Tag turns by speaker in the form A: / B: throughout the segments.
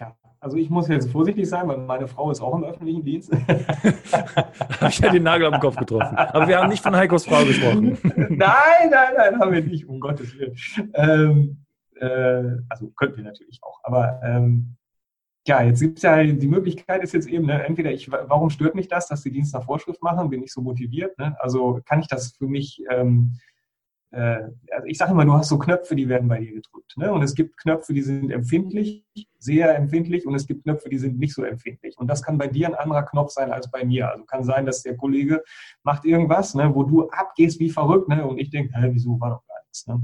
A: Tja, also ich muss jetzt vorsichtig sein, weil meine Frau ist auch im öffentlichen Dienst.
B: habe ich ja den Nagel am Kopf getroffen. Aber wir haben nicht von Heikos Frau gesprochen.
A: nein, nein, nein, haben wir nicht, um Gottes Willen. Ähm, äh, also könnten wir natürlich auch. Aber ähm, ja, jetzt gibt es ja die Möglichkeit ist jetzt eben, ne, entweder ich, warum stört mich das, dass die Dienst nach Vorschrift machen, bin ich so motiviert, ne? Also kann ich das für mich ähm, äh, also ich sage immer, du hast so Knöpfe, die werden bei dir gedrückt. Ne? Und es gibt Knöpfe, die sind empfindlich, sehr empfindlich, und es gibt Knöpfe, die sind nicht so empfindlich. Und das kann bei dir ein anderer Knopf sein als bei mir. Also kann sein, dass der Kollege macht irgendwas, ne, wo du abgehst wie verrückt, ne? Und ich denke, wieso war doch gar nichts. Ne?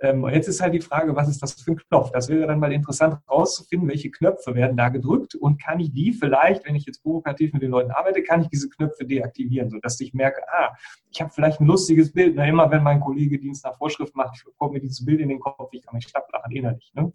A: Ähm, jetzt ist halt die Frage, was ist das für ein Knopf? Das wäre dann mal interessant herauszufinden, welche Knöpfe werden da gedrückt und kann ich die vielleicht, wenn ich jetzt provokativ mit den Leuten arbeite, kann ich diese Knöpfe deaktivieren, sodass ich merke, ah, ich habe vielleicht ein lustiges Bild. Na, immer wenn mein Kollege Dienst nach Vorschrift macht, kommt mir dieses Bild in den Kopf, ich kann mich schlapplachen innerlich. Ne?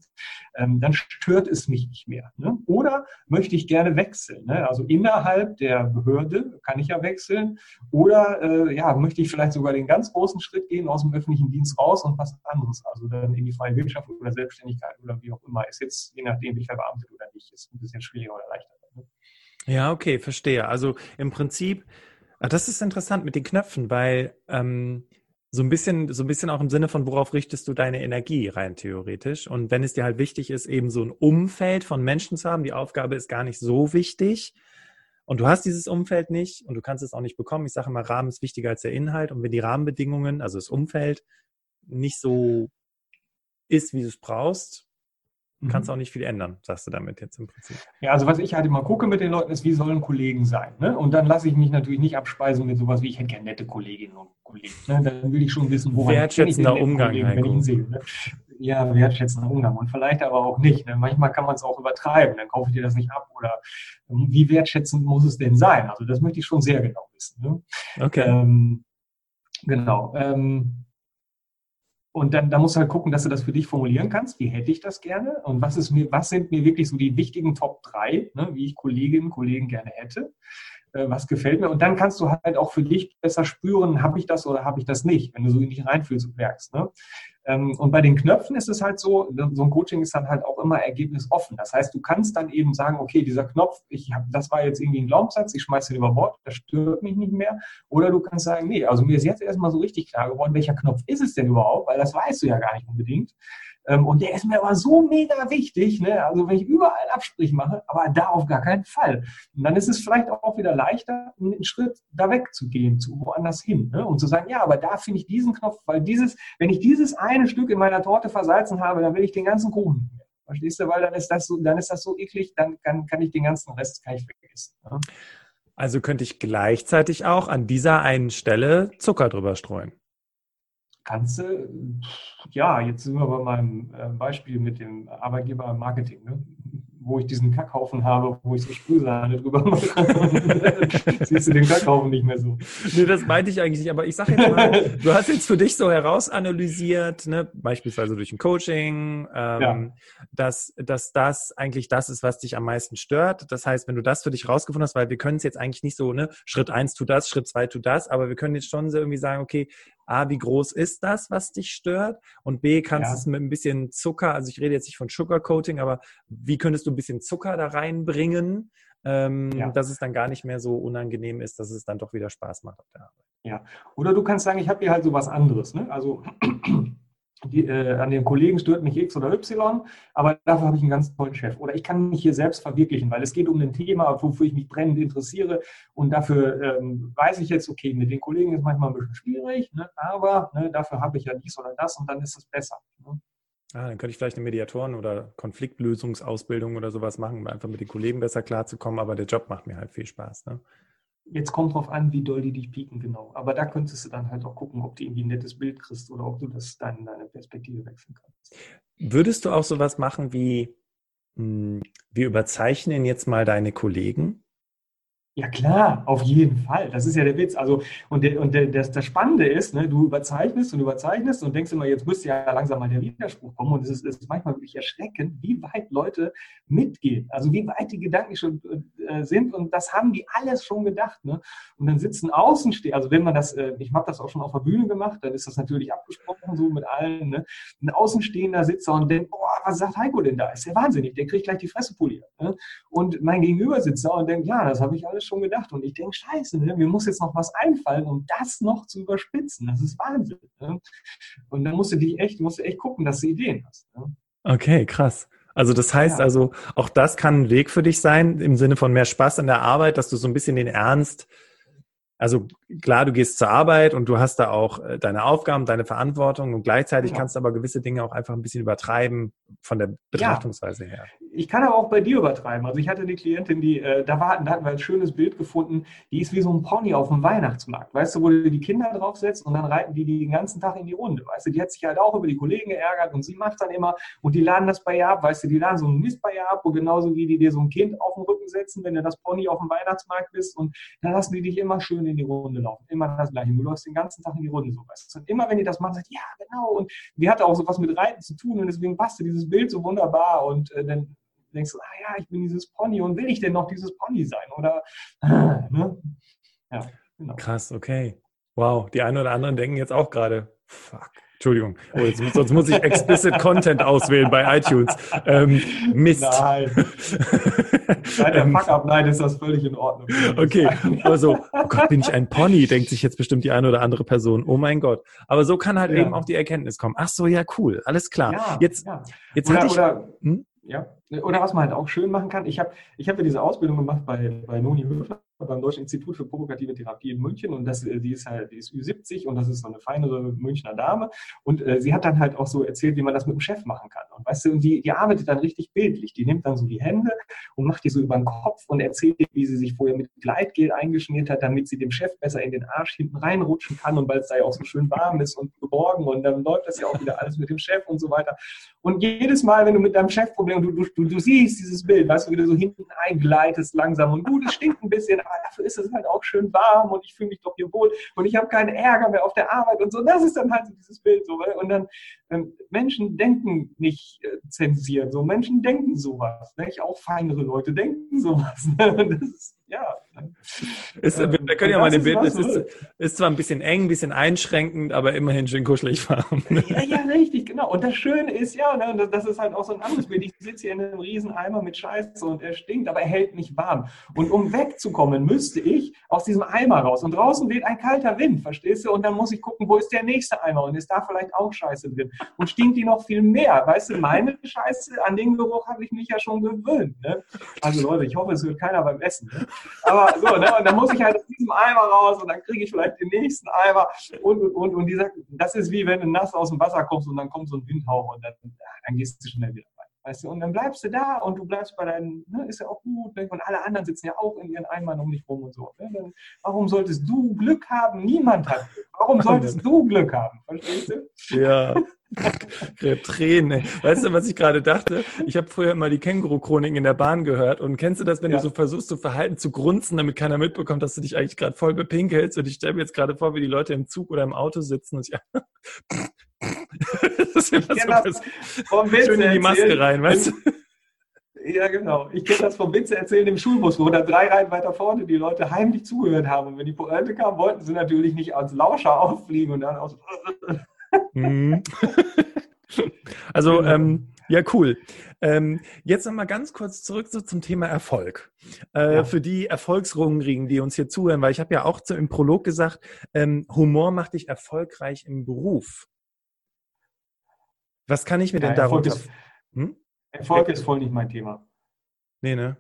A: Ähm, dann stört es mich nicht mehr. Ne? Oder möchte ich gerne wechseln? Ne? Also innerhalb der Behörde kann ich ja wechseln. Oder äh, ja, möchte ich vielleicht sogar den ganz großen Schritt gehen aus dem öffentlichen Dienst raus und was anderes, also dann in die freie Wirtschaft oder Selbstständigkeit oder wie auch immer. Ist jetzt, je nachdem, wie ich verbeamtet oder nicht, ist ein bisschen schwieriger oder leichter. Ne?
B: Ja, okay, verstehe. Also im Prinzip Ah, das ist interessant mit den Knöpfen, weil ähm, so ein bisschen, so ein bisschen auch im Sinne von, worauf richtest du deine Energie rein theoretisch? Und wenn es dir halt wichtig ist, eben so ein Umfeld von Menschen zu haben, die Aufgabe ist gar nicht so wichtig. Und du hast dieses Umfeld nicht und du kannst es auch nicht bekommen. Ich sage immer, Rahmen ist wichtiger als der Inhalt. Und wenn die Rahmenbedingungen, also das Umfeld, nicht so ist, wie du es brauchst, kannst mhm. auch nicht viel ändern, sagst du damit jetzt im Prinzip.
A: Ja, also was ich halt immer gucke mit den Leuten ist, wie sollen Kollegen sein? Ne? Und dann lasse ich mich natürlich nicht abspeisen mit sowas wie, ich hätte gerne nette Kolleginnen und Kollegen. Ne? Dann will ich schon wissen,
B: woran Wertschätzender Umgang,
A: Kollegen, wenn ich ihn sehe. Ne? Ja, wertschätzender Umgang und vielleicht aber auch nicht. Ne? Manchmal kann man es auch übertreiben, dann kaufe ich dir das nicht ab oder ähm, wie wertschätzend muss es denn sein? Also das möchte ich schon sehr genau wissen. Ne?
B: Okay. Ähm,
A: genau. Ähm, und dann, da musst du halt gucken, dass du das für dich formulieren kannst. Wie hätte ich das gerne? Und was ist mir, was sind mir wirklich so die wichtigen Top 3, ne, wie ich Kolleginnen und Kollegen gerne hätte? Äh, was gefällt mir? Und dann kannst du halt auch für dich besser spüren, habe ich das oder habe ich das nicht, wenn du so in dich reinfühlst und merkst. Ne? Ähm, und bei den Knöpfen ist es halt so, so ein Coaching ist dann halt auch immer ergebnisoffen. Das heißt, du kannst dann eben sagen, okay, dieser Knopf, ich hab, das war jetzt irgendwie ein Glaubenssatz, ich schmeiße den über Bord, das stört mich nicht mehr. Oder du kannst sagen, nee, also mir ist jetzt erstmal so richtig klar geworden, welcher Knopf ist es denn überhaupt, weil das weißt du ja gar nicht unbedingt. Ähm, und der ist mir aber so mega wichtig, ne? also wenn ich überall Abstrich mache, aber da auf gar keinen Fall. Und dann ist es vielleicht auch wieder leichter, einen Schritt da wegzugehen, zu woanders hin ne? und zu sagen, ja, aber da finde ich diesen Knopf, weil dieses, wenn ich dieses eine Stück in meiner Torte versalzen habe, dann will ich den ganzen Kuchen nicht. Verstehst du? Weil dann ist das so, dann ist das so eklig, dann kann, kann ich den ganzen Rest kann ich vergessen. Ne?
B: Also könnte ich gleichzeitig auch an dieser einen Stelle Zucker drüber streuen.
A: Kannst du, ja, jetzt sind wir bei meinem äh, Beispiel mit dem Arbeitgeber im Marketing. Ne? wo ich diesen Kackhaufen habe, wo ich so Sprühsahne drüber mache. Siehst du den Kackhaufen nicht mehr so.
B: Nee, das meinte ich eigentlich nicht. Aber ich sage jetzt mal, du hast jetzt für dich so herausanalysiert, ne, beispielsweise durch ein Coaching, ähm, ja. dass, dass das eigentlich das ist, was dich am meisten stört. Das heißt, wenn du das für dich rausgefunden hast, weil wir können es jetzt eigentlich nicht so, ne, Schritt eins tu das, Schritt zwei tu das, aber wir können jetzt schon so irgendwie sagen, okay, A, wie groß ist das, was dich stört? Und B, kannst du ja. es mit ein bisschen Zucker, also ich rede jetzt nicht von Sugarcoating, aber wie könntest du ein bisschen Zucker da reinbringen, ähm, ja. dass es dann gar nicht mehr so unangenehm ist, dass es dann doch wieder Spaß macht auf der Arbeit.
A: Ja, oder du kannst sagen, ich habe hier halt so was anderes. Ne? Also die, äh, an den Kollegen stört mich X oder Y, aber dafür habe ich einen ganz tollen Chef. Oder ich kann mich hier selbst verwirklichen, weil es geht um ein Thema, wofür ich mich brennend interessiere. Und dafür ähm, weiß ich jetzt, okay, mit den Kollegen ist manchmal ein bisschen schwierig, ne, aber ne, dafür habe ich ja dies oder das und dann ist es besser. Ne?
B: Ah, dann könnte ich vielleicht eine Mediatoren- oder Konfliktlösungsausbildung oder sowas machen, um einfach mit den Kollegen besser klarzukommen, aber der Job macht mir halt viel Spaß. Ne?
A: Jetzt kommt drauf an, wie doll die dich pieken, genau. Aber da könntest du dann halt auch gucken, ob du irgendwie ein nettes Bild kriegst oder ob du das dann deine Perspektive wechseln kannst.
B: Würdest du auch sowas machen wie, hm, wir überzeichnen jetzt mal deine Kollegen?
A: Ja klar, auf jeden Fall. Das ist ja der Witz. Also und, der, und der, das, das Spannende ist, ne, du überzeichnest und überzeichnest und denkst immer, jetzt müsste ja langsam mal der Widerspruch kommen. Und es ist, es ist manchmal wirklich erschreckend, wie weit Leute mitgehen. Also wie weit die Gedanken schon äh, sind und das haben die alles schon gedacht. Ne? Und dann sitzen Außenstehende, also wenn man das, äh, ich habe das auch schon auf der Bühne gemacht, dann ist das natürlich abgesprochen so mit allen. Ne? Ein Außenstehender sitzt und denkt, boah, was sagt Heiko denn da? Ist ja wahnsinnig, der kriegt gleich die Fresse poliert. Ne? Und mein Gegenüber sitzt da und denkt, ja, das habe ich alles schon gedacht. Und ich denke, scheiße, ne? mir muss jetzt noch was einfallen, um das noch zu überspitzen. Das ist Wahnsinn. Ne? Und dann musst du dich echt, musst du echt gucken, dass du Ideen hast. Ne?
B: Okay, krass. Also das heißt ja. also, auch das kann ein Weg für dich sein, im Sinne von mehr Spaß an der Arbeit, dass du so ein bisschen den Ernst also klar, du gehst zur Arbeit und du hast da auch äh, deine Aufgaben, deine Verantwortung und gleichzeitig ja. kannst du aber gewisse Dinge auch einfach ein bisschen übertreiben von der Betrachtungsweise ja. her.
A: Ich kann aber auch bei dir übertreiben. Also ich hatte eine Klientin, die, äh, da, war, da hatten wir ein schönes Bild gefunden, die ist wie so ein Pony auf dem Weihnachtsmarkt. Weißt du, wo du die Kinder draufsetzt und dann reiten die den ganzen Tag in die Runde. Weißt du, die hat sich halt auch über die Kollegen geärgert und sie macht dann immer und die laden das bei ihr ab. Weißt du, die laden so einen Mist bei ihr ab, wo genauso wie die dir so ein Kind auf den Rücken setzen, wenn du das Pony auf dem Weihnachtsmarkt bist und dann lassen die dich immer schön in die Runde laufen. Immer das Gleiche. Du läufst den ganzen Tag in die Runde so. Weißt Und immer wenn die das machen, sagt, ja, genau. Und die hatte auch so was mit Reiten zu tun und deswegen passte dieses Bild so wunderbar. Und äh, dann denkst du, ah ja, ich bin dieses Pony und will ich denn noch dieses Pony sein? Oder, ne?
B: Ja, genau. Krass, okay. Wow, die einen oder anderen denken jetzt auch gerade, fuck, Entschuldigung, oh, jetzt, sonst muss ich explicit Content auswählen bei iTunes. Ähm, Mist. Nein.
A: Nein, der Fuck-up, nein, ist das völlig in Ordnung.
B: Okay, also, oh Gott, bin ich ein Pony, denkt sich jetzt bestimmt die eine oder andere Person. Oh mein Gott. Aber so kann halt ja. eben auch die Erkenntnis kommen. Ach so, ja, cool, alles klar. Ja, jetzt, ja. jetzt
A: oder,
B: hatte ich...
A: Oder, hm? Ja, oder was man halt auch schön machen kann. Ich habe ich hab ja diese Ausbildung gemacht bei, bei Noni Höfer beim Deutschen Institut für provokative Therapie in München und das, äh, die ist halt, die ist Ü70 und das ist so eine feinere Münchner Dame. Und äh, sie hat dann halt auch so erzählt, wie man das mit dem Chef machen kann. Und weißt du, und die, die arbeitet dann richtig bildlich, die nimmt dann so die Hände und macht die so über den Kopf und erzählt, wie sie sich vorher mit Gleitgel eingeschmiert hat, damit sie dem Chef besser in den Arsch hinten reinrutschen kann und weil es da ja auch so schön warm ist und geborgen und dann läuft das ja auch wieder alles mit dem Chef und so weiter. Und jedes Mal, wenn du mit deinem Chef Problem, du, du, du siehst dieses Bild, weißt du, wie du so hinten eingleitest langsam und gut, es stinkt ein bisschen, aber dafür ist es halt auch schön warm und ich fühle mich doch hier wohl und ich habe keinen Ärger mehr auf der Arbeit und so. Das ist dann halt so dieses Bild so. Und dann ähm, Menschen denken nicht äh, zensiert, so Menschen denken sowas. Ne? Auch feinere Leute denken sowas. Ne? Das ist, ja.
B: Ist, ähm, wir können ja mal den Bild, es ist, ist, zwar ein bisschen eng, ein bisschen einschränkend, aber immerhin schön kuschelig warm.
A: Ja, ja, richtig, genau. Und das Schöne ist, ja, ne, das ist halt auch so ein anderes Bild. Ich sitze hier in einem riesen Eimer mit Scheiße und er stinkt, aber er hält mich warm. Und um wegzukommen, müsste ich aus diesem Eimer raus. Und draußen weht ein kalter Wind, verstehst du? Und dann muss ich gucken, wo ist der nächste Eimer? Und ist da vielleicht auch Scheiße drin? Und stinkt die noch viel mehr? Weißt du, meine Scheiße, an den Geruch habe ich mich ja schon gewöhnt. Ne? Also Leute, ich hoffe, es wird keiner beim Essen. Ne? Aber so, ne? Und dann muss ich halt aus diesem Eimer raus und dann kriege ich vielleicht den nächsten Eimer und, und, und. Und dieser, das ist wie wenn du nass aus dem Wasser kommst und dann kommt so ein Windhauch und dann, dann gehst du schnell wieder rein. Weißt du, und dann bleibst du da und du bleibst bei deinen, ne, ist ja auch gut, ne? und alle anderen sitzen ja auch in ihren Eimern um dich rum und so. Ne? Dann, warum solltest du Glück haben? Niemand hat Glück. Warum solltest du Glück haben? Verstehst
B: du? Ja. Tränen. Weißt du, was ich gerade dachte? Ich habe früher immer die Känguru-Chroniken in der Bahn gehört. Und kennst du das, wenn ja. du so versuchst, so Verhalten zu grunzen, damit keiner mitbekommt, dass du dich eigentlich gerade voll bepinkelst? Und ich stelle mir jetzt gerade vor, wie die Leute im Zug oder im Auto sitzen und ich das ist immer so vom Witz schön in die Maske rein, weißt du?
A: Ja, genau. Ich kenne das vom Witze erzählen im Schulbus, wo da drei Reihen weiter vorne die Leute heimlich zugehört haben. Und wenn die Pointe kam, wollten sie natürlich nicht als Lauscher auffliegen und dann aus.
B: Mhm. also, genau. ähm, ja, cool. Ähm, jetzt nochmal ganz kurz zurück so zum Thema Erfolg. Äh, ja. Für die Erfolgsrungrigen, die uns hier zuhören, weil ich habe ja auch im Prolog gesagt, ähm, Humor macht dich erfolgreich im Beruf. Was kann ich mir ja, denn
A: darunter... Erfolg, ist, hm? Erfolg ist voll nicht mein Thema.
B: Nee, ne?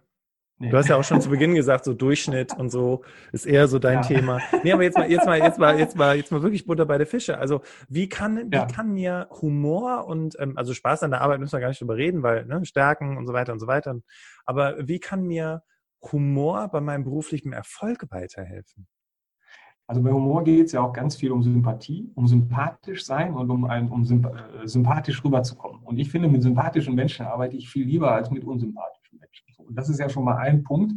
B: Nee. Du hast ja auch schon zu Beginn gesagt, so Durchschnitt und so ist eher so dein ja. Thema. Nee, aber jetzt mal, jetzt mal, jetzt mal, jetzt mal, jetzt mal wirklich Butter bei der Fische. Also wie kann, ja. wie kann mir Humor und ähm, also Spaß an der Arbeit müssen wir gar nicht drüber reden, weil ne, Stärken und so weiter und so weiter. Aber wie kann mir Humor bei meinem beruflichen Erfolg weiterhelfen?
A: Also bei Humor geht es ja auch ganz viel um Sympathie, um sympathisch sein und um, ein, um äh, sympathisch rüberzukommen. Und ich finde, mit sympathischen Menschen arbeite ich viel lieber als mit unsympathischen. Und das ist ja schon mal ein Punkt,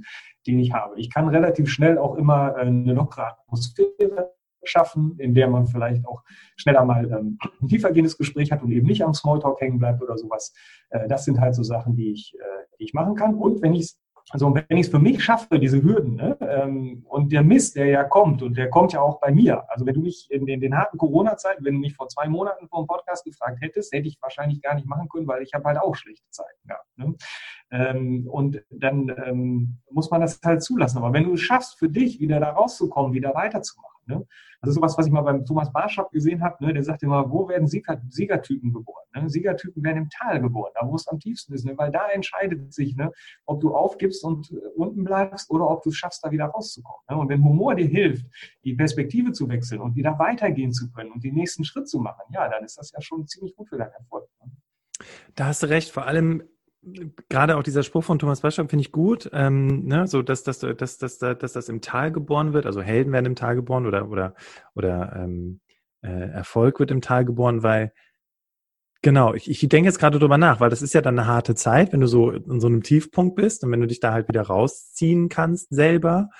A: den ich habe. Ich kann relativ schnell auch immer äh, eine lockere Atmosphäre schaffen, in der man vielleicht auch schneller mal ähm, ein tiefergehendes Gespräch hat und eben nicht am Smalltalk hängen bleibt oder sowas. Äh, das sind halt so Sachen, die ich, äh, die ich machen kann. Und wenn ich es also wenn ich es für mich schaffe, diese Hürden, ne, ähm, und der Mist, der ja kommt, und der kommt ja auch bei mir. Also wenn du mich in, in den harten Corona-Zeiten, wenn du mich vor zwei Monaten vor dem Podcast gefragt hättest, hätte ich wahrscheinlich gar nicht machen können, weil ich habe halt auch schlechte Zeiten gehabt. Ne? Ähm, und dann ähm, muss man das halt zulassen. Aber wenn du es schaffst, für dich wieder da rauszukommen, wieder weiterzumachen, Ne? Also sowas, was ich mal beim Thomas Barschap gesehen habe, ne? der sagt immer, wo werden Sieger, Siegertypen geboren? Ne? Siegertypen werden im Tal geboren, da wo es am tiefsten ist, ne? weil da entscheidet sich, ne? ob du aufgibst und äh, unten bleibst oder ob du es schaffst, da wieder rauszukommen. Ne? Und wenn Humor dir hilft, die Perspektive zu wechseln und wieder weitergehen zu können und den nächsten Schritt zu machen, ja, dann ist das ja schon ziemlich gut für deinen Erfolg. Ne?
B: Da hast du recht. Vor allem gerade auch dieser Spruch von Thomas Baschab finde ich gut, ähm, ne, so dass, dass, dass, dass, dass, das im Tal geboren wird, also Helden werden im Tal geboren oder, oder, oder ähm, äh, Erfolg wird im Tal geboren, weil Genau, ich, ich denke jetzt gerade drüber nach, weil das ist ja dann eine harte Zeit, wenn du so in so einem Tiefpunkt bist und wenn du dich da halt wieder rausziehen kannst selber.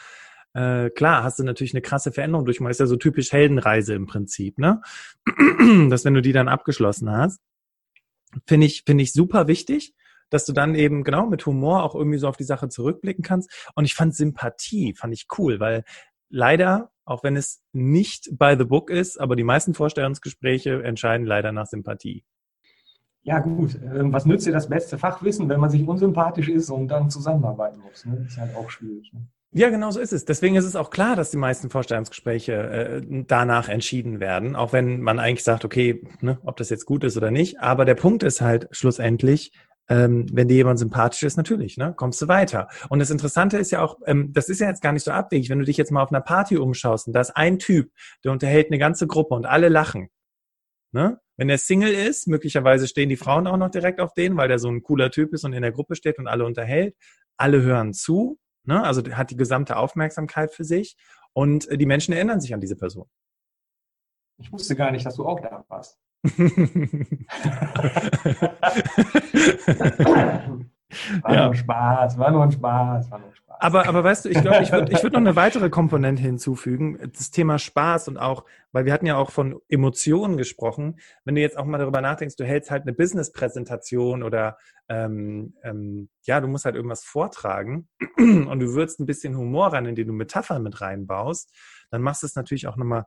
B: Äh, klar, hast du natürlich eine krasse Veränderung durchgemacht. Ist ja so typisch Heldenreise im Prinzip, ne? Dass wenn du die dann abgeschlossen hast, finde ich, finde ich super wichtig dass du dann eben genau mit Humor auch irgendwie so auf die Sache zurückblicken kannst. Und ich fand Sympathie, fand ich cool, weil leider, auch wenn es nicht by the book ist, aber die meisten Vorstellungsgespräche entscheiden leider nach Sympathie.
A: Ja gut, ähm, was nützt dir das beste Fachwissen, wenn man sich unsympathisch ist und dann zusammenarbeiten muss? Ne? Ist halt auch schwierig. Ne?
B: Ja, genau so ist es. Deswegen ist es auch klar, dass die meisten Vorstellungsgespräche äh, danach entschieden werden, auch wenn man eigentlich sagt, okay, ne, ob das jetzt gut ist oder nicht. Aber der Punkt ist halt schlussendlich, ähm, wenn dir jemand sympathisch ist, natürlich, ne, kommst du weiter. Und das Interessante ist ja auch, ähm, das ist ja jetzt gar nicht so abwegig, wenn du dich jetzt mal auf einer Party umschaust und da ist ein Typ, der unterhält eine ganze Gruppe und alle lachen. Ne? Wenn er Single ist, möglicherweise stehen die Frauen auch noch direkt auf den, weil der so ein cooler Typ ist und in der Gruppe steht und alle unterhält. Alle hören zu, ne? also hat die gesamte Aufmerksamkeit für sich und äh, die Menschen erinnern sich an diese Person.
A: Ich wusste gar nicht, dass du auch da warst. War ja. nur Spaß, war nur ein Spaß, war nur ein Spaß.
B: Aber, aber weißt du, ich glaube, ich würde ich würd noch eine weitere Komponente hinzufügen, das Thema Spaß und auch, weil wir hatten ja auch von Emotionen gesprochen, wenn du jetzt auch mal darüber nachdenkst, du hältst halt eine Business-Präsentation oder ähm, ähm, ja, du musst halt irgendwas vortragen und du würdest ein bisschen Humor rein, indem du Metaphern mit reinbaust, dann machst du es natürlich auch nochmal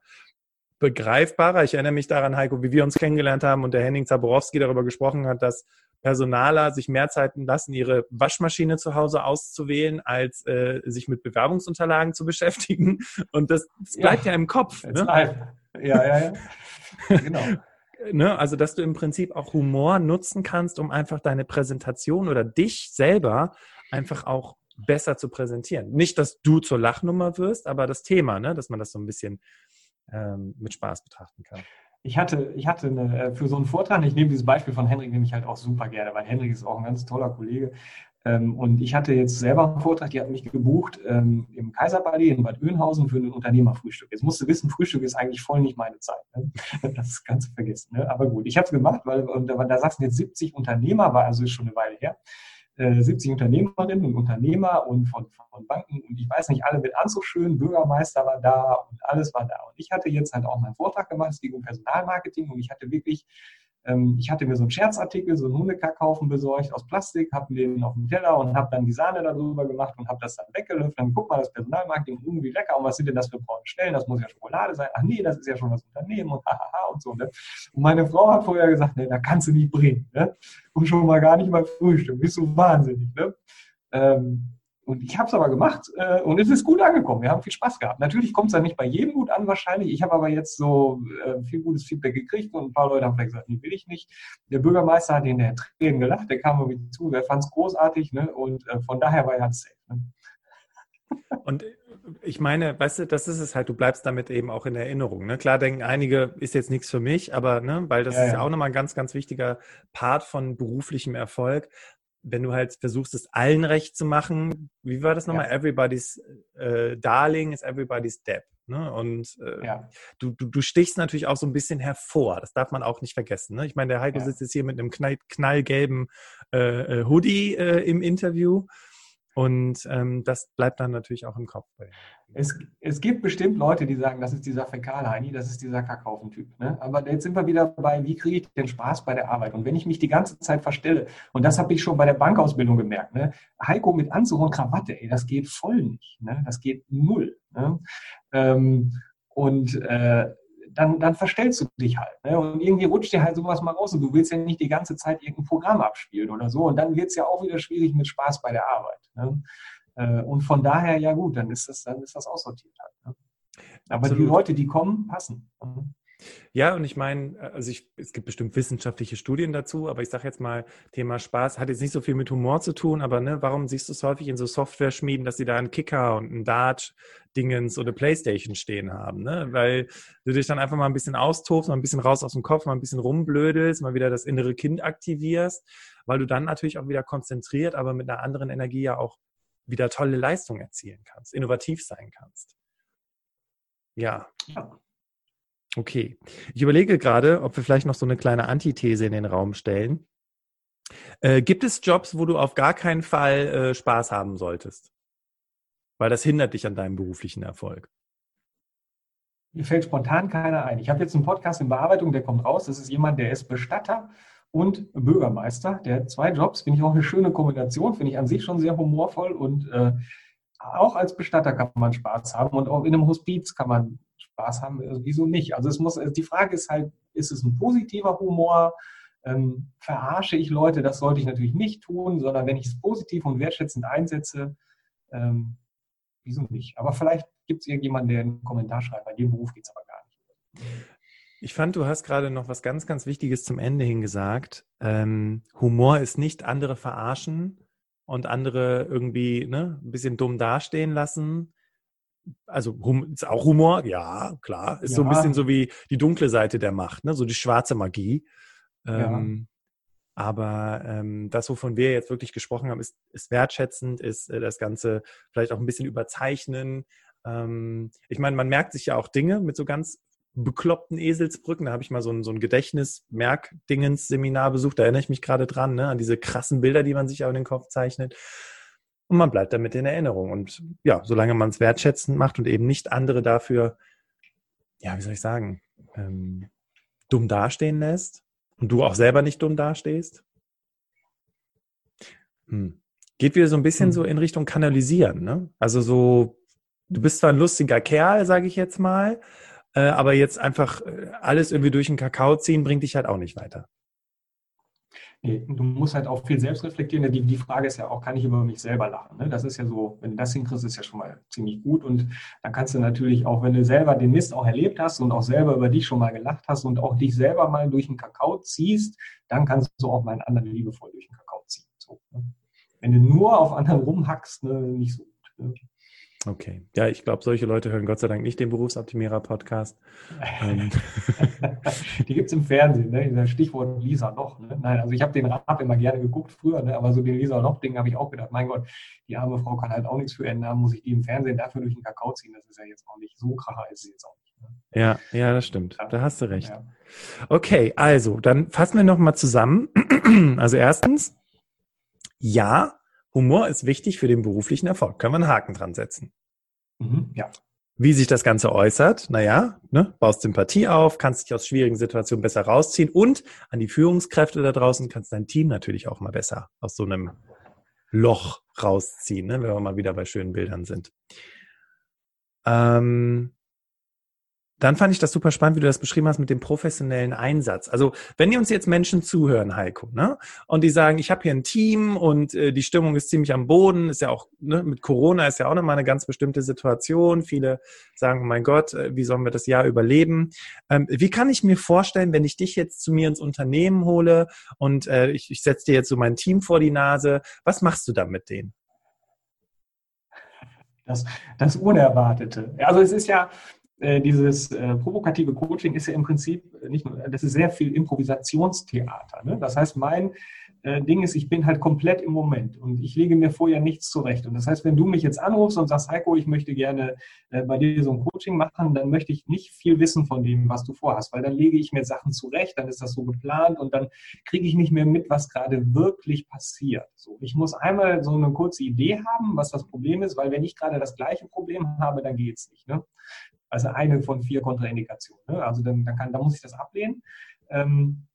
B: begreifbarer. Ich erinnere mich daran, Heiko, wie wir uns kennengelernt haben und der Henning Zaborowski darüber gesprochen hat, dass Personaler sich mehr Zeit lassen, ihre Waschmaschine zu Hause auszuwählen, als äh, sich mit Bewerbungsunterlagen zu beschäftigen. Und das, das bleibt ja, ja im Kopf. Ne?
A: Ja, ja, ja.
B: genau. Ne, also, dass du im Prinzip auch Humor nutzen kannst, um einfach deine Präsentation oder dich selber einfach auch besser zu präsentieren. Nicht, dass du zur Lachnummer wirst, aber das Thema, ne, dass man das so ein bisschen ähm, mit Spaß betrachten kann.
A: Ich hatte, ich hatte eine, äh, für so einen Vortrag, ich nehme dieses Beispiel von Henrik, nehme ich halt auch super gerne, weil Henrik ist auch ein ganz toller Kollege. Ähm, und ich hatte jetzt selber einen Vortrag, die hat mich gebucht ähm, im Kaiserpalais in Bad Oeynhausen für ein Unternehmerfrühstück. Jetzt musst du wissen, Frühstück ist eigentlich voll nicht meine Zeit. Ne? Das ist ganz vergessen. Ne? Aber gut, ich habe es gemacht, weil da, da saßen jetzt 70 Unternehmer, war also schon eine Weile her. 70 äh, Unternehmerinnen und Unternehmer und von, von Banken und ich weiß nicht, alle mit Anzug schön, Bürgermeister war da und alles war da. Und ich hatte jetzt halt auch meinen Vortrag gemacht, es ging um Personalmarketing und ich hatte wirklich ähm, ich hatte mir so einen Scherzartikel, so einen Hundekackhaufen besorgt aus Plastik, habe den auf dem Teller und habe dann die Sahne darüber gemacht und habe das dann weggelöffelt. Dann guck mal, das Personalmarketing, irgendwie lecker. Und was sind denn das für braune Stellen? Das muss ja Schokolade sein. Ach nee, das ist ja schon das Unternehmen und hahaha und so. Ne? Und meine Frau hat vorher gesagt, ne, da kannst du nicht bringen. Ne? Und schon mal gar nicht mal Frühstück. Bist du wahnsinnig. Ne? Ähm, und ich habe es aber gemacht äh, und es ist gut angekommen. Wir haben viel Spaß gehabt. Natürlich kommt es dann nicht bei jedem gut an, wahrscheinlich. Ich habe aber jetzt so äh, viel gutes Feedback gekriegt und ein paar Leute haben vielleicht gesagt, nee, will ich nicht. Der Bürgermeister hat in der Tränen gelacht, der kam mir zu, er fand es großartig ne? und äh, von daher war er halt safe. Ne?
B: Und ich meine, weißt du, das ist es halt, du bleibst damit eben auch in Erinnerung. Ne? Klar denken einige, ist jetzt nichts für mich, aber ne, weil das ja, ist ja auch nochmal ein ganz, ganz wichtiger Part von beruflichem Erfolg wenn du halt versuchst, es allen recht zu machen, wie war das nochmal? Ja. Everybody's äh, Darling is everybody's Depp. Ne? Und äh, ja. du, du, du stichst natürlich auch so ein bisschen hervor. Das darf man auch nicht vergessen. Ne? Ich meine, der Heiko ja. sitzt jetzt hier mit einem knall, knallgelben äh, äh Hoodie äh, im Interview. Und ähm, das bleibt dann natürlich auch im Kopf.
A: Es, es gibt bestimmt Leute, die sagen, das ist dieser Fäkalheini, das ist dieser Kackhaufen-Typ. Ne? Aber jetzt sind wir wieder bei, wie kriege ich den Spaß bei der Arbeit? Und wenn ich mich die ganze Zeit verstelle, und das habe ich schon bei der Bankausbildung gemerkt, ne? Heiko mit Anzug und Krawatte, ey, das geht voll nicht. Ne? Das geht null. Ne? Ähm, und äh, dann, dann verstellst du dich halt. Ne? Und irgendwie rutscht dir halt sowas mal raus und du willst ja nicht die ganze Zeit irgendein Programm abspielen oder so. Und dann wird es ja auch wieder schwierig mit Spaß bei der Arbeit. Ne? Äh, und von daher, ja gut, dann ist das, dann ist das aussortiert halt. Ne? Aber Absolut. die Leute, die kommen, passen.
B: Ja, und ich meine, also ich, es gibt bestimmt wissenschaftliche Studien dazu, aber ich sage jetzt mal, Thema Spaß hat jetzt nicht so viel mit Humor zu tun, aber ne, warum siehst du es häufig in so Software-Schmieden, dass sie da einen Kicker und einen Dart-Dingens oder Playstation stehen haben, ne? Weil du dich dann einfach mal ein bisschen austobst, mal ein bisschen raus aus dem Kopf, mal ein bisschen rumblödelst, mal wieder das innere Kind aktivierst, weil du dann natürlich auch wieder konzentriert, aber mit einer anderen Energie ja auch wieder tolle Leistungen erzielen kannst, innovativ sein kannst. Ja. ja. Okay. Ich überlege gerade, ob wir vielleicht noch so eine kleine Antithese in den Raum stellen. Äh, gibt es Jobs, wo du auf gar keinen Fall äh, Spaß haben solltest? Weil das hindert dich an deinem beruflichen Erfolg.
A: Mir fällt spontan keiner ein. Ich habe jetzt einen Podcast in Bearbeitung, der kommt raus. Das ist jemand, der ist Bestatter und Bürgermeister. Der hat zwei Jobs, finde ich auch eine schöne Kombination, finde ich an sich schon sehr humorvoll und äh, auch als Bestatter kann man Spaß haben und auch in einem Hospiz kann man Spaß haben, also wieso nicht? Also es muss, also die Frage ist halt, ist es ein positiver Humor? Ähm, verarsche ich Leute? Das sollte ich natürlich nicht tun, sondern wenn ich es positiv und wertschätzend einsetze, ähm, wieso nicht? Aber vielleicht gibt es irgendjemanden, der einen Kommentar schreibt. Bei dem Beruf geht es aber gar nicht.
B: Ich fand, du hast gerade noch was ganz, ganz Wichtiges zum Ende hin gesagt. Ähm, Humor ist nicht andere verarschen und andere irgendwie ne, ein bisschen dumm dastehen lassen, also hum, ist auch Humor, ja, klar. Ist ja. so ein bisschen so wie die dunkle Seite der Macht, ne? so die schwarze Magie. Ähm, ja. Aber ähm, das, wovon wir jetzt wirklich gesprochen haben, ist, ist wertschätzend, ist äh, das Ganze vielleicht auch ein bisschen überzeichnen. Ähm, ich meine, man merkt sich ja auch Dinge mit so ganz bekloppten Eselsbrücken. Da habe ich mal so ein, so ein Gedächtnis-Merkdingens-Seminar besucht. Da erinnere ich mich gerade dran, ne? an diese krassen Bilder, die man sich auch in den Kopf zeichnet. Und man bleibt damit in Erinnerung. Und ja, solange man es wertschätzend macht und eben nicht andere dafür, ja, wie soll ich sagen, ähm, dumm dastehen lässt und du auch selber nicht dumm dastehst, hm. geht wieder so ein bisschen hm. so in Richtung Kanalisieren. Ne? Also so, du bist zwar ein lustiger Kerl, sage ich jetzt mal, äh, aber jetzt einfach äh, alles irgendwie durch den Kakao ziehen, bringt dich halt auch nicht weiter.
A: Du musst halt auch viel selbst reflektieren. Die, die Frage ist ja auch, kann ich über mich selber lachen? Ne? Das ist ja so, wenn du das hinkriegst, ist ja schon mal ziemlich gut. Und dann kannst du natürlich auch, wenn du selber den Mist auch erlebt hast und auch selber über dich schon mal gelacht hast und auch dich selber mal durch den Kakao ziehst, dann kannst du auch mal einen anderen liebevoll durch den Kakao ziehen. So, ne? Wenn du nur auf anderen rumhackst, ne, nicht so gut. Ne?
B: Okay. Ja, ich glaube, solche Leute hören Gott sei Dank nicht den Berufsoptimierer-Podcast.
A: Ähm. Die gibt es im Fernsehen, ne? Stichwort Lisa noch. Ne? Nein, also ich habe den Rap immer gerne geguckt früher, ne? aber so den Lisa noch-Ding habe ich auch gedacht, mein Gott, die arme Frau kann halt auch nichts für ändern, muss ich die im Fernsehen dafür durch den Kakao ziehen. Das ist ja jetzt auch nicht so kracher, ist sie jetzt auch nicht. Ne?
B: Ja, ja, das stimmt. Ja. Da hast du recht. Ja. Okay, also, dann fassen wir nochmal zusammen. Also erstens, ja, Humor ist wichtig für den beruflichen Erfolg. Können wir einen Haken dran setzen? Mhm, ja. Wie sich das Ganze äußert, naja, ne, baust Sympathie auf, kannst dich aus schwierigen Situationen besser rausziehen und an die Führungskräfte da draußen kannst dein Team natürlich auch mal besser aus so einem Loch rausziehen, ne, wenn wir mal wieder bei schönen Bildern sind. Ähm, dann fand ich das super spannend, wie du das beschrieben hast mit dem professionellen Einsatz. Also wenn ihr uns jetzt Menschen zuhören, Heiko, ne, und die sagen, ich habe hier ein Team und äh, die Stimmung ist ziemlich am Boden, ist ja auch ne, mit Corona ist ja auch nochmal eine ganz bestimmte Situation. Viele sagen, oh mein Gott, äh, wie sollen wir das Jahr überleben? Ähm, wie kann ich mir vorstellen, wenn ich dich jetzt zu mir ins Unternehmen hole und äh, ich, ich setze dir jetzt so mein Team vor die Nase, was machst du da mit denen?
A: Das, das Unerwartete. Also es ist ja, äh, dieses äh, provokative Coaching ist ja im Prinzip nicht nur, das ist sehr viel Improvisationstheater. Ne? Das heißt, mein äh, Ding ist, ich bin halt komplett im Moment und ich lege mir vorher nichts zurecht. Und das heißt, wenn du mich jetzt anrufst und sagst, Heiko, ich möchte gerne äh, bei dir so ein Coaching machen, dann möchte ich nicht viel wissen von dem, was du vorhast, weil dann lege ich mir Sachen zurecht, dann ist das so geplant und dann kriege ich nicht mehr mit, was gerade wirklich passiert. So, ich muss einmal so eine kurze Idee haben, was das Problem ist, weil wenn ich gerade das gleiche Problem habe, dann geht es nicht. Ne? Also eine von vier Kontraindikationen. Ne? Also dann, dann, kann, dann muss ich das ablehnen. Ähm,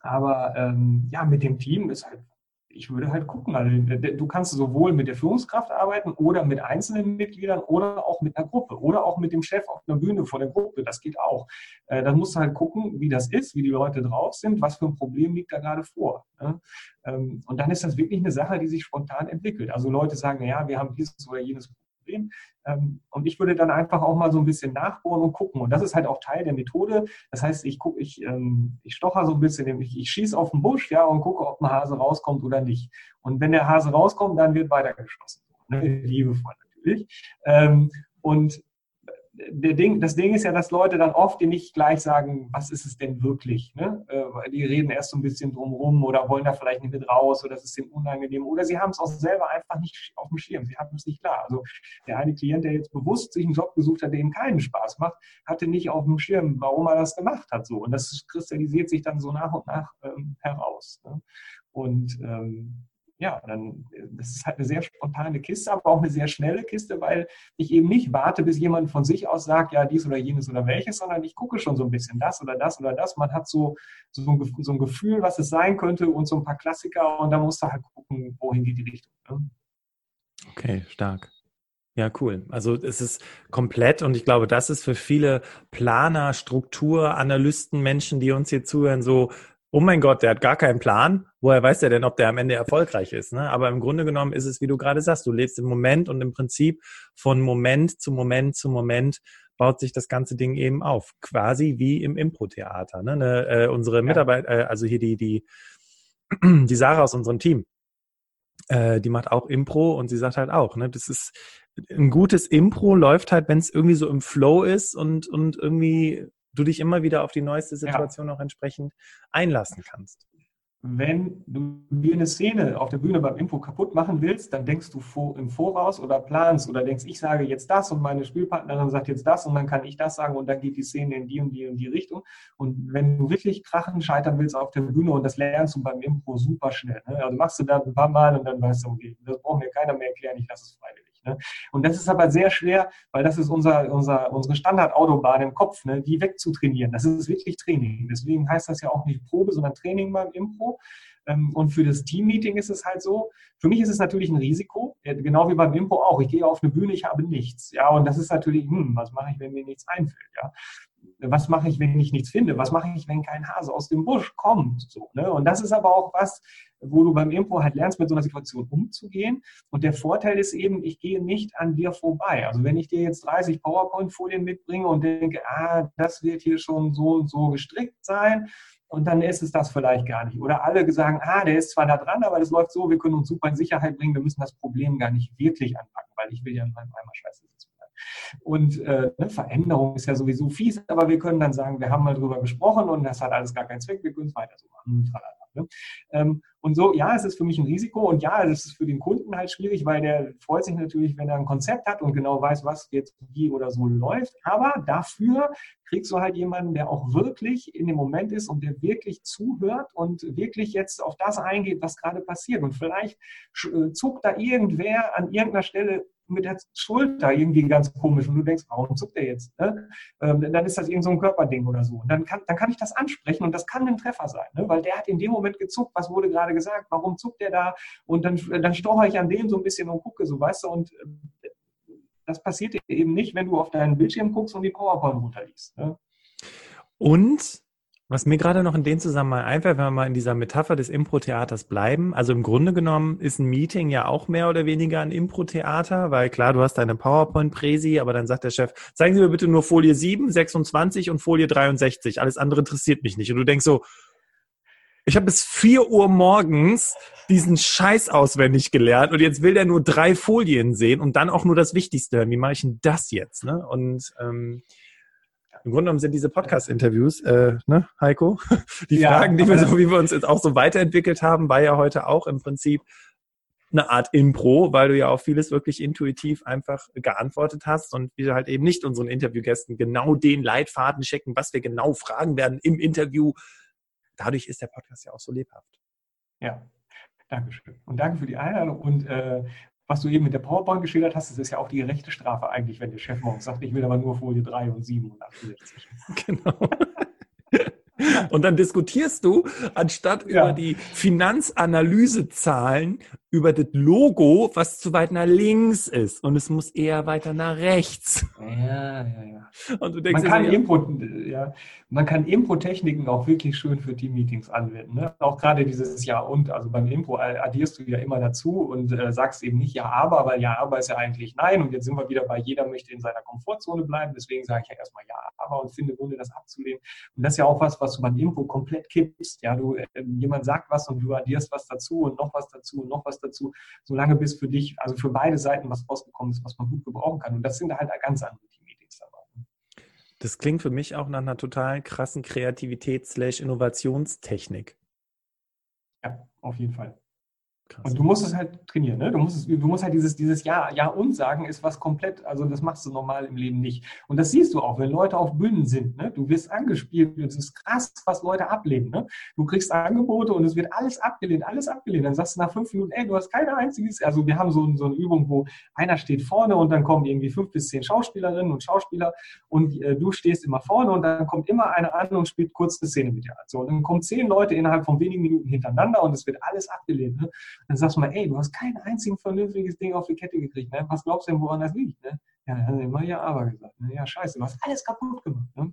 A: aber ähm, ja, mit dem Team ist halt, ich würde halt gucken. Also, du kannst sowohl mit der Führungskraft arbeiten oder mit einzelnen Mitgliedern oder auch mit einer Gruppe oder auch mit dem Chef auf einer Bühne vor der Gruppe. Das geht auch. Äh, dann musst du halt gucken, wie das ist, wie die Leute drauf sind, was für ein Problem liegt da gerade vor. Ne? Ähm, und dann ist das wirklich eine Sache, die sich spontan entwickelt. Also Leute sagen, ja, wir haben dieses oder jenes Problem. Ähm, und ich würde dann einfach auch mal so ein bisschen nachbohren und gucken. Und das ist halt auch Teil der Methode. Das heißt, ich gucke, ich, ähm, ich stocher so ein bisschen, ich, ich schieße auf den Busch, ja, und gucke, ob ein Hase rauskommt oder nicht. Und wenn der Hase rauskommt, dann wird weitergeschossen. Ne? Liebevoll natürlich. Ähm, und Ding, das Ding ist ja, dass Leute dann oft nicht gleich sagen, was ist es denn wirklich? Ne? Äh, die reden erst so ein bisschen drumrum oder wollen da vielleicht nicht mit raus oder es ist denen unangenehm oder sie haben es auch selber einfach nicht auf dem Schirm. Sie haben es nicht klar. Also der eine Klient, der jetzt bewusst sich einen Job gesucht hat, der ihm keinen Spaß macht, hatte nicht auf dem Schirm, warum er das gemacht hat. So. Und das kristallisiert sich dann so nach und nach ähm, heraus. Ne? Und ähm, ja, dann, das ist halt eine sehr spontane Kiste, aber auch eine sehr schnelle Kiste, weil ich eben nicht warte, bis jemand von sich aus sagt, ja, dies oder jenes oder welches, sondern ich gucke schon so ein bisschen das oder das oder das. Man hat so, so, ein, so ein Gefühl, was es sein könnte und so ein paar Klassiker und dann musst du halt gucken, wohin geht die Richtung. Ne?
B: Okay, stark. Ja, cool. Also es ist komplett und ich glaube, das ist für viele Planer, Struktur, Analysten, Menschen, die uns hier zuhören, so oh mein Gott, der hat gar keinen Plan. Woher weiß der denn, ob der am Ende erfolgreich ist? Ne? Aber im Grunde genommen ist es, wie du gerade sagst, du lebst im Moment und im Prinzip von Moment zu Moment zu Moment baut sich das ganze Ding eben auf. Quasi wie im Impro-Theater. Ne? Ne, äh, unsere Mitarbeiter, äh, also hier die, die, die Sarah aus unserem Team, äh, die macht auch Impro und sie sagt halt auch, ne, das ist ein gutes Impro läuft halt, wenn es irgendwie so im Flow ist und, und irgendwie du dich immer wieder auf die neueste Situation ja. auch entsprechend einlassen kannst.
A: Wenn du dir eine Szene auf der Bühne beim Info kaputt machen willst, dann denkst du im Voraus oder planst oder denkst, ich sage jetzt das und meine Spielpartnerin sagt jetzt das und dann kann ich das sagen und dann geht die Szene in die und die und die Richtung. Und wenn du wirklich krachen scheitern willst auf der Bühne und das lernst du beim Impro super schnell. Ne? Also machst du da ein paar Mal und dann weißt du, okay, das braucht mir keiner mehr erklären, ich lasse es freiwillig. Ne? Und das ist aber sehr schwer, weil das ist unser, unser, unsere Standardautobahn im Kopf, ne? die wegzutrainieren. Das ist wirklich Training. Deswegen heißt das ja auch nicht Probe, sondern Training beim Impro. Ähm, und für das Teammeeting ist es halt so, für mich ist es natürlich ein Risiko, genau wie beim Impro auch. Ich gehe auf eine Bühne, ich habe nichts. Ja, und das ist natürlich, hm, was mache ich, wenn mir nichts einfällt? Ja, was mache ich, wenn ich nichts finde? Was mache ich, wenn kein Hase aus dem Busch kommt? So, ne? Und das ist aber auch was, wo du beim Impro halt lernst, mit so einer Situation umzugehen. Und der Vorteil ist eben, ich gehe nicht an dir vorbei. Also wenn ich dir jetzt 30 PowerPoint-Folien mitbringe und denke, ah, das wird hier schon so und so gestrickt sein, und dann ist es das vielleicht gar nicht. Oder alle sagen, ah, der ist zwar da dran, aber das läuft so, wir können uns super in Sicherheit bringen, wir müssen das Problem gar nicht wirklich anpacken, weil ich will ja in meinem Eimer scheiße. Und äh, ne, Veränderung ist ja sowieso fies, aber wir können dann sagen, wir haben mal drüber gesprochen und das hat alles gar keinen Zweck, wir können es weiter so machen. Ne? Ähm, und so, ja, es ist für mich ein Risiko und ja, es ist für den Kunden halt schwierig, weil der freut sich natürlich, wenn er ein Konzept hat und genau weiß, was jetzt wie oder so läuft. Aber dafür kriegst du halt jemanden, der auch wirklich in dem Moment ist und der wirklich zuhört und wirklich jetzt auf das eingeht, was gerade passiert. Und vielleicht äh, zuckt da irgendwer an irgendeiner Stelle mit der Schulter irgendwie ganz komisch und du denkst, warum zuckt der jetzt? Ne? Ähm, dann ist das irgend so ein Körperding oder so. Und dann kann, dann kann ich das ansprechen und das kann ein Treffer sein, ne? weil der hat in dem Moment gezuckt, was wurde gerade gesagt, warum zuckt der da? Und dann, dann stocher ich an dem so ein bisschen und gucke so, weißt du, und äh, das passiert eben nicht, wenn du auf deinen Bildschirm guckst und die PowerPoint runterliest. Ne?
B: Und was mir gerade noch in dem Zusammenhang einfällt, wenn wir mal in dieser Metapher des Impro-Theaters bleiben, also im Grunde genommen ist ein Meeting ja auch mehr oder weniger ein Impro-Theater, weil klar, du hast deine PowerPoint-Präsi, aber dann sagt der Chef, zeigen Sie mir bitte nur Folie 7, 26 und Folie 63, alles andere interessiert mich nicht. Und du denkst so, ich habe bis 4 Uhr morgens diesen Scheiß auswendig gelernt und jetzt will der nur drei Folien sehen und dann auch nur das Wichtigste hören. Wie mache ich denn das jetzt? Ne? Und ähm, im Grunde genommen sind diese Podcast-Interviews, äh, ne, Heiko? Die ja, Fragen, die wir so, wie wir uns jetzt auch so weiterentwickelt haben, war ja heute auch im Prinzip eine Art Impro, weil du ja auf vieles wirklich intuitiv einfach geantwortet hast und wir halt eben nicht unseren Interviewgästen genau den Leitfaden checken, was wir genau fragen werden im Interview. Dadurch ist der Podcast ja auch so lebhaft.
A: Ja, Dankeschön. Und danke für die Einladung. Und äh, was du eben mit der PowerPoint geschildert hast, das ist ja auch die gerechte Strafe eigentlich, wenn der Chef morgens sagt, ich will aber nur Folie 3 und 7 und 68. Genau.
B: Und dann diskutierst du, anstatt ja. über die Finanzanalysezahlen, über das Logo, was zu weit nach links ist. Und es muss eher weiter nach rechts.
A: Ja, ja, ja. Und du denkst, man kann, ja, Impro, ja, man kann Impro-Techniken auch wirklich schön für Team-Meetings anwenden. Ne? Auch gerade dieses Ja und. Also beim Impro addierst du ja immer dazu und äh, sagst eben nicht Ja, aber, weil Ja, aber ist ja eigentlich Nein. Und jetzt sind wir wieder bei jeder möchte in seiner Komfortzone bleiben. Deswegen sage ich ja erstmal Ja, aber und finde ohne das abzulehnen. Und das ist ja auch was, was du beim Impro komplett kippst. Ja, du, äh, jemand sagt was und du addierst was dazu und noch was dazu und noch was dazu, solange bis für dich, also für beide Seiten was rausgekommen ist, was man gut gebrauchen kann. Und das sind halt ganz andere Team-Meetings dabei.
B: Das klingt für mich auch nach einer total krassen Kreativität-Innovationstechnik.
A: Ja, auf jeden Fall. Krass. Und du musst es halt trainieren, ne? Du musst, es, du musst halt dieses, dieses Ja, Ja und sagen, ist was komplett, also das machst du normal im Leben nicht. Und das siehst du auch, wenn Leute auf Bühnen sind, ne? Du wirst angespielt, es ist krass, was Leute ablehnen, ne? Du kriegst Angebote und es wird alles abgelehnt, alles abgelehnt. Dann sagst du nach fünf Minuten, ey, du hast keine einziges, also wir haben so, so eine Übung, wo einer steht vorne und dann kommen irgendwie fünf bis zehn Schauspielerinnen und Schauspieler und äh, du stehst immer vorne und dann kommt immer einer an und spielt kurz eine Szene mit dir. So, und dann kommen zehn Leute innerhalb von wenigen Minuten hintereinander und es wird alles abgelehnt, ne? Dann sagst du mal, ey, du hast kein einziges vernünftiges Ding auf die Kette gekriegt. Ne? Was glaubst du denn, woran das liegt? Ne? Ja, dann haben sie immer ja aber gesagt. Ne? Ja, scheiße, du hast alles kaputt gemacht. Ne?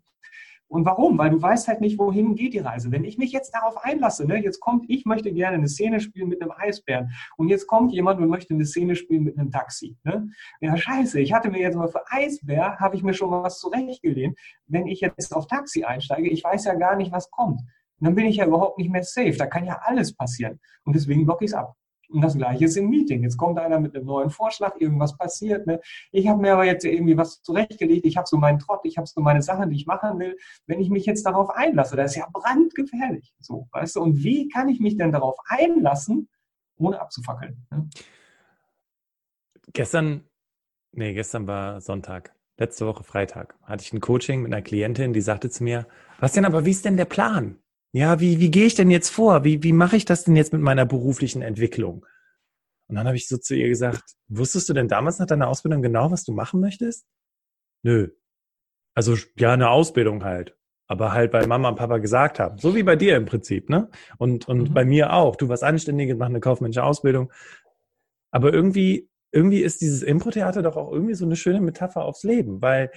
A: Und warum? Weil du weißt halt nicht, wohin geht die Reise. Wenn ich mich jetzt darauf einlasse, ne, jetzt kommt, ich möchte gerne eine Szene spielen mit einem Eisbären und jetzt kommt jemand und möchte eine Szene spielen mit einem Taxi. Ne? Ja, scheiße, ich hatte mir jetzt mal für Eisbär, habe ich mir schon was zurechtgelehnt. Wenn ich jetzt auf Taxi einsteige, ich weiß ja gar nicht, was kommt. Dann bin ich ja überhaupt nicht mehr safe. Da kann ja alles passieren. Und deswegen blocke ich es ab. Und das Gleiche ist im Meeting. Jetzt kommt einer mit einem neuen Vorschlag, irgendwas passiert. Ne? Ich habe mir aber jetzt irgendwie was zurechtgelegt. Ich habe so meinen Trott, ich habe so meine Sachen, die ich machen will. Wenn ich mich jetzt darauf einlasse, das ist ja brandgefährlich. So, weißt du? Und wie kann ich mich denn darauf einlassen, ohne abzufackeln? Ne?
B: Gestern, nee, gestern war Sonntag. Letzte Woche Freitag hatte ich ein Coaching mit einer Klientin, die sagte zu mir, was denn aber, wie ist denn der Plan? Ja, wie, wie gehe ich denn jetzt vor? Wie, wie mache ich das denn jetzt mit meiner beruflichen Entwicklung? Und dann habe ich so zu ihr gesagt, wusstest du denn damals nach deiner Ausbildung genau, was du machen möchtest? Nö. Also ja, eine Ausbildung halt. Aber halt, weil Mama und Papa gesagt haben. So wie bei dir im Prinzip, ne? Und, und mhm. bei mir auch. Du warst Anständiges, mach eine kaufmännische Ausbildung. Aber irgendwie, irgendwie ist dieses Impro-Theater doch auch irgendwie so eine schöne Metapher aufs Leben, weil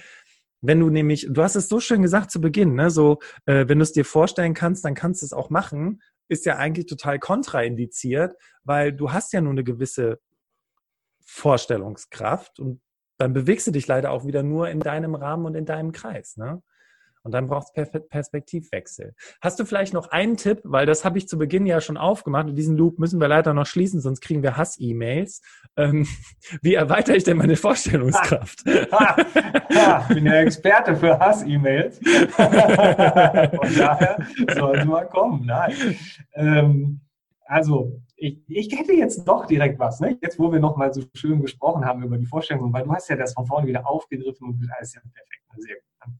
B: wenn du nämlich, du hast es so schön gesagt zu Beginn, ne, so, äh, wenn du es dir vorstellen kannst, dann kannst du es auch machen, ist ja eigentlich total kontraindiziert, weil du hast ja nur eine gewisse Vorstellungskraft und dann bewegst du dich leider auch wieder nur in deinem Rahmen und in deinem Kreis. Ne? Und dann braucht es Perspektivwechsel. Hast du vielleicht noch einen Tipp, weil das habe ich zu Beginn ja schon aufgemacht und diesen Loop müssen wir leider noch schließen, sonst kriegen wir Hass-E-Mails. Ähm, wie erweitere ich denn meine Vorstellungskraft?
A: Ha, ha, ich bin der Experte für Hass-E-Mails. Von daher sollte mal kommen. Nein. Ähm, also, ich, ich hätte jetzt doch direkt was, ne? jetzt wo wir nochmal so schön gesprochen haben über die Vorstellung, weil du hast ja das von vorne wieder aufgegriffen und alles ja perfekt. Sehr gut.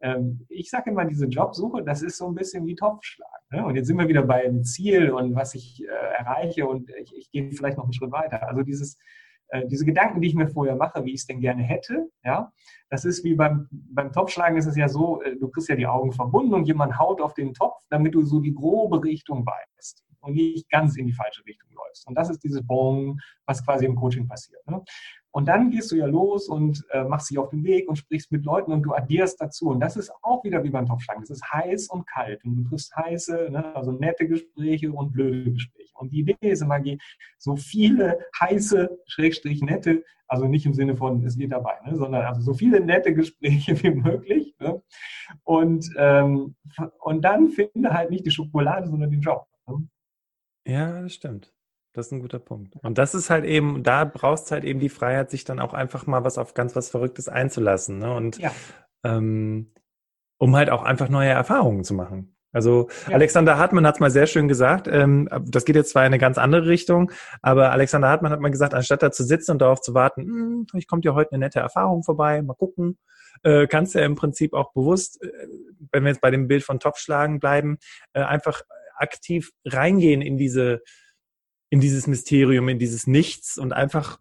A: Ähm, ich sage immer, diese Jobsuche, das ist so ein bisschen wie Topfschlag. Ne? Und jetzt sind wir wieder beim Ziel und was ich äh, erreiche und ich, ich gehe vielleicht noch einen Schritt weiter. Also dieses, äh, diese Gedanken, die ich mir vorher mache, wie ich es denn gerne hätte, ja, das ist wie beim, beim Topfschlagen ist es ja so, äh, du kriegst ja die Augen verbunden und jemand haut auf den Topf, damit du so die grobe Richtung weißt und nicht ganz in die falsche Richtung läufst. Und das ist dieses Bong, was quasi im Coaching passiert. Ne? Und dann gehst du ja los und äh, machst dich auf den Weg und sprichst mit Leuten und du addierst dazu. Und das ist auch wieder wie beim Topfschlagen. Es ist heiß und kalt. Und du triffst heiße, ne, also nette Gespräche und blöde Gespräche. Und die Idee ist immer, so viele heiße, schrägstrich nette, also nicht im Sinne von, es geht dabei, ne, sondern also so viele nette Gespräche wie möglich. Ne? Und, ähm, und dann finde halt nicht die Schokolade, sondern den Job. Ne?
B: Ja, das stimmt. Das ist ein guter Punkt. Und das ist halt eben, da brauchst du halt eben die Freiheit, sich dann auch einfach mal was auf ganz was Verrücktes einzulassen. Ne? Und ja. ähm, um halt auch einfach neue Erfahrungen zu machen. Also ja. Alexander Hartmann hat es mal sehr schön gesagt. Ähm, das geht jetzt zwar in eine ganz andere Richtung, aber Alexander Hartmann hat mal gesagt, anstatt da zu sitzen und darauf zu warten, hm, vielleicht kommt ja heute eine nette Erfahrung vorbei, mal gucken, äh, kannst du ja im Prinzip auch bewusst, äh, wenn wir jetzt bei dem Bild von Topfschlagen bleiben, äh, einfach aktiv reingehen in diese, in dieses Mysterium, in dieses Nichts und einfach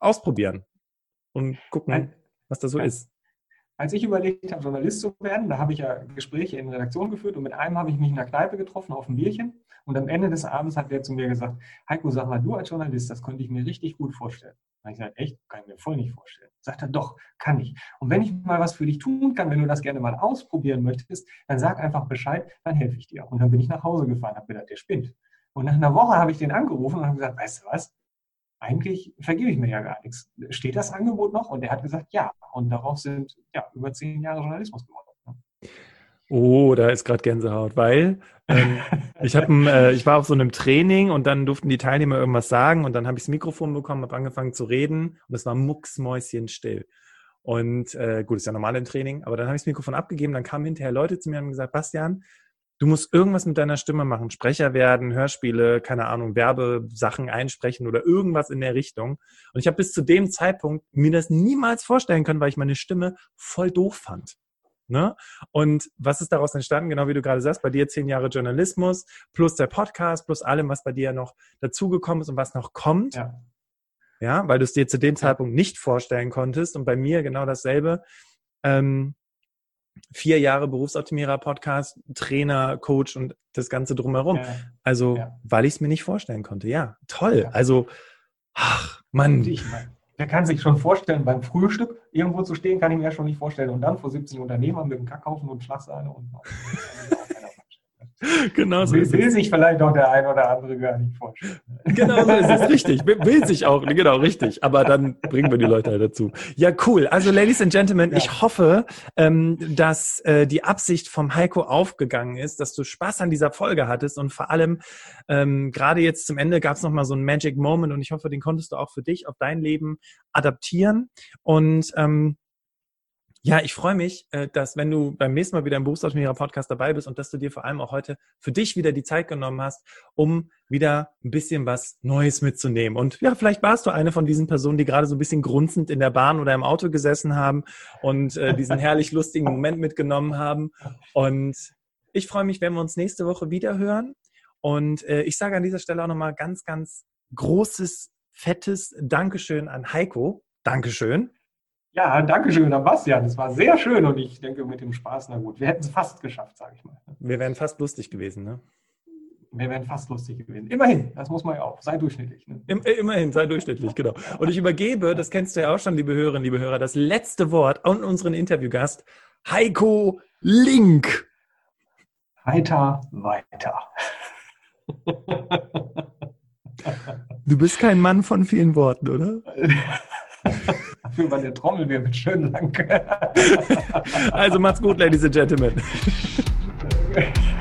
B: ausprobieren und gucken, was da so ist.
A: Als ich überlegt habe, Journalist zu werden, da habe ich ja Gespräche in Redaktion geführt und mit einem habe ich mich in der Kneipe getroffen auf ein Bierchen. Und am Ende des Abends hat der zu mir gesagt, Heiko, sag mal, du als Journalist, das konnte ich mir richtig gut vorstellen. Da habe ich gesagt, echt? Kann ich mir voll nicht vorstellen. Sagt er, doch, kann ich. Und wenn ich mal was für dich tun kann, wenn du das gerne mal ausprobieren möchtest, dann sag einfach Bescheid, dann helfe ich dir. Und dann bin ich nach Hause gefahren, habe gedacht, der spinnt. Und nach einer Woche habe ich den angerufen und habe gesagt, weißt du was? Eigentlich vergebe ich mir ja gar nichts. Steht das Angebot noch? Und er hat gesagt, ja. Und darauf sind ja über zehn Jahre Journalismus geworden. Ne?
B: Oh, da ist gerade Gänsehaut, weil ähm, ich, hab, äh, ich war auf so einem Training und dann durften die Teilnehmer irgendwas sagen und dann habe ich das Mikrofon bekommen, habe angefangen zu reden und es war mucksmäuschenstill. Und äh, gut, ist ja normal im Training, aber dann habe ich das Mikrofon abgegeben, dann kamen hinterher Leute zu mir und haben gesagt, Bastian, du musst irgendwas mit deiner Stimme machen, Sprecher werden, Hörspiele, keine Ahnung, Werbesachen einsprechen oder irgendwas in der Richtung. Und ich habe bis zu dem Zeitpunkt mir das niemals vorstellen können, weil ich meine Stimme voll doof fand. Ne? Und was ist daraus entstanden? Genau wie du gerade sagst, bei dir zehn Jahre Journalismus plus der Podcast plus allem, was bei dir noch dazugekommen ist und was noch kommt. Ja. ja weil du es dir zu dem Zeitpunkt nicht vorstellen konntest. Und bei mir genau dasselbe. Ähm, vier Jahre Berufsoptimierer-Podcast, Trainer, Coach und das Ganze drumherum. Ja. Also, ja. weil ich es mir nicht vorstellen konnte. Ja, toll. Ja. Also, ach, Mann. Ich,
A: wer kann sich schon vorstellen, beim Frühstück irgendwo zu stehen, kann ich mir ja schon nicht vorstellen. Und dann vor 70 Unternehmern mit einem Kackhaufen und Schlagsahne und Genau so will, will sich vielleicht auch der ein oder andere gar nicht vorstellen.
B: Genau so ist es, richtig. Will sich auch, genau, richtig. Aber dann bringen wir die Leute halt dazu. Ja, cool. Also, Ladies and Gentlemen, ja. ich hoffe, ähm, dass äh, die Absicht vom Heiko aufgegangen ist, dass du Spaß an dieser Folge hattest und vor allem ähm, gerade jetzt zum Ende gab es nochmal so einen Magic Moment und ich hoffe, den konntest du auch für dich auf dein Leben adaptieren. Und ähm, ja, ich freue mich, äh, dass wenn du beim nächsten Mal wieder im Berufsoptimierer Podcast dabei bist und dass du dir vor allem auch heute für dich wieder die Zeit genommen hast, um wieder ein bisschen was Neues mitzunehmen. Und ja, vielleicht warst du eine von diesen Personen, die gerade so ein bisschen grunzend in der Bahn oder im Auto gesessen haben und äh, diesen herrlich lustigen Moment mitgenommen haben. Und ich freue mich, wenn wir uns nächste Woche wieder hören. Und äh, ich sage an dieser Stelle auch nochmal ganz, ganz großes, fettes Dankeschön an Heiko. Dankeschön.
A: Ja, danke schön an Bastian. Das war sehr schön und ich denke mit dem Spaß, na gut, wir hätten es fast geschafft, sage ich mal.
B: Wir wären fast lustig gewesen, ne?
A: Wir wären fast lustig gewesen. Immerhin, das muss man ja auch. Sei durchschnittlich. Ne?
B: Äh, immerhin, sei durchschnittlich, genau. Und ich übergebe, das kennst du ja auch schon, liebe Hörerinnen, liebe Hörer, das letzte Wort an unseren Interviewgast, Heiko Link.
A: Weiter, weiter.
B: Du bist kein Mann von vielen Worten, oder?
A: War der Trommelwirbel schön lang.
B: also macht's gut, Ladies and Gentlemen.